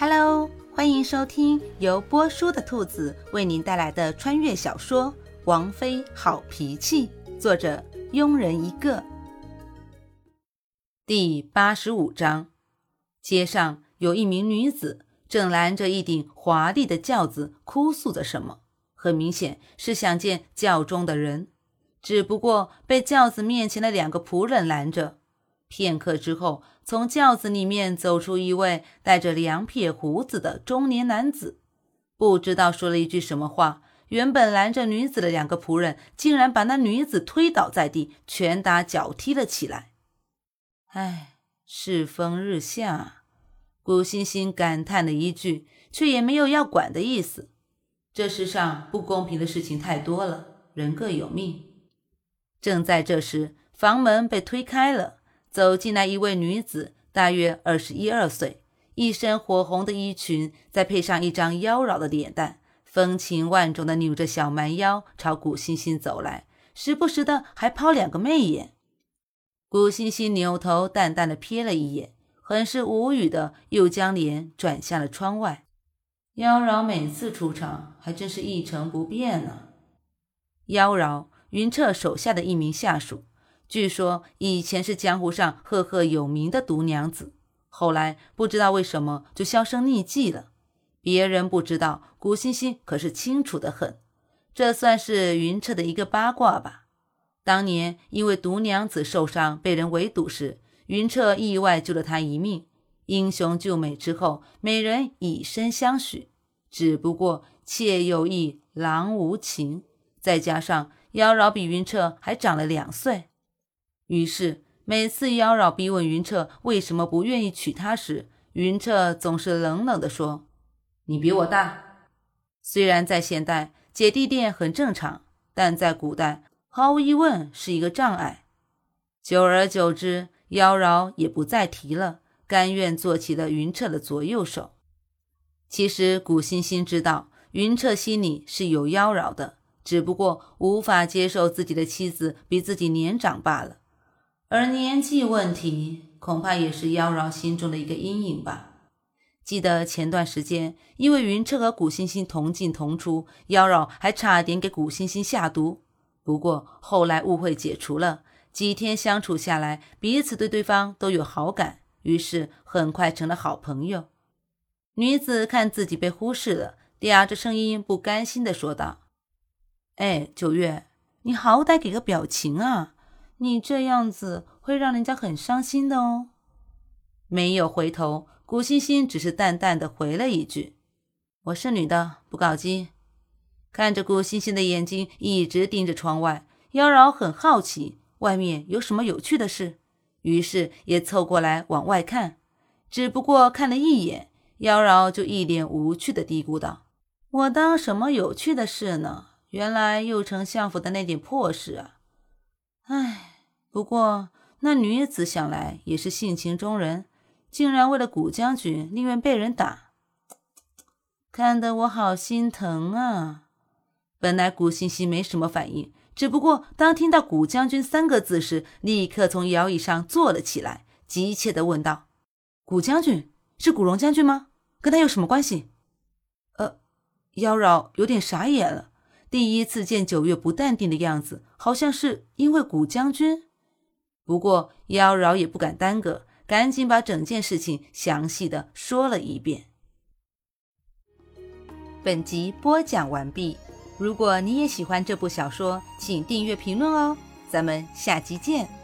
Hello，欢迎收听由波叔的兔子为您带来的穿越小说《王妃好脾气》，作者庸人一个。第八十五章，街上有一名女子正拦着一顶华丽的轿子，哭诉着什么，很明显是想见轿中的人，只不过被轿子面前的两个仆人拦着。片刻之后，从轿子里面走出一位带着两撇胡子的中年男子，不知道说了一句什么话。原本拦着女子的两个仆人，竟然把那女子推倒在地，拳打脚踢了起来。唉，世风日下，古欣欣感叹了一句，却也没有要管的意思。这世上不公平的事情太多了，人各有命。正在这时，房门被推开了。走进来一位女子，大约二十一二岁，一身火红的衣裙，再配上一张妖娆的脸蛋，风情万种的扭着小蛮腰朝古欣欣走来，时不时的还抛两个媚眼。古欣欣扭头淡淡的瞥了一眼，很是无语的又将脸转向了窗外。妖娆每次出场还真是一成不变呢。妖娆，云彻手下的一名下属。据说以前是江湖上赫赫有名的毒娘子，后来不知道为什么就销声匿迹了。别人不知道，古欣欣可是清楚的很。这算是云彻的一个八卦吧。当年因为毒娘子受伤被人围堵时，云彻意外救了她一命。英雄救美之后，美人以身相许。只不过妾有意，郎无情。再加上妖娆比云彻还长了两岁。于是，每次妖娆逼问云彻为什么不愿意娶她时，云彻总是冷冷地说：“你比我大。”虽然在现代姐弟恋很正常，但在古代毫无疑问是一个障碍。久而久之，妖娆也不再提了，甘愿做起了云彻的左右手。其实，古欣欣知道云彻心里是有妖娆的，只不过无法接受自己的妻子比自己年长罢了。而年纪问题，恐怕也是妖娆心中的一个阴影吧。记得前段时间，因为云彻和古欣欣同进同出，妖娆还差点给古欣欣下毒。不过后来误会解除了，几天相处下来，彼此对对方都有好感，于是很快成了好朋友。女子看自己被忽视了，嗲着声音不甘心地说道：“哎，九月，你好歹给个表情啊！”你这样子会让人家很伤心的哦。没有回头，古欣欣只是淡淡的回了一句：“我是女的，不搞基。”看着古欣欣的眼睛一直盯着窗外，妖娆很好奇外面有什么有趣的事，于是也凑过来往外看。只不过看了一眼，妖娆就一脸无趣的嘀咕道：“我当什么有趣的事呢？原来右丞相府的那点破事啊！唉。”不过，那女子想来也是性情中人，竟然为了古将军宁愿被人打，看得我好心疼啊！本来古欣欣没什么反应，只不过当听到“古将军”三个字时，立刻从摇椅上坐了起来，急切地问道：“古将军是古荣将军吗？跟他有什么关系？”呃，妖娆有点傻眼了，第一次见九月不淡定的样子，好像是因为古将军。不过妖娆也不敢耽搁，赶紧把整件事情详细的说了一遍。本集播讲完毕。如果你也喜欢这部小说，请订阅、评论哦。咱们下集见。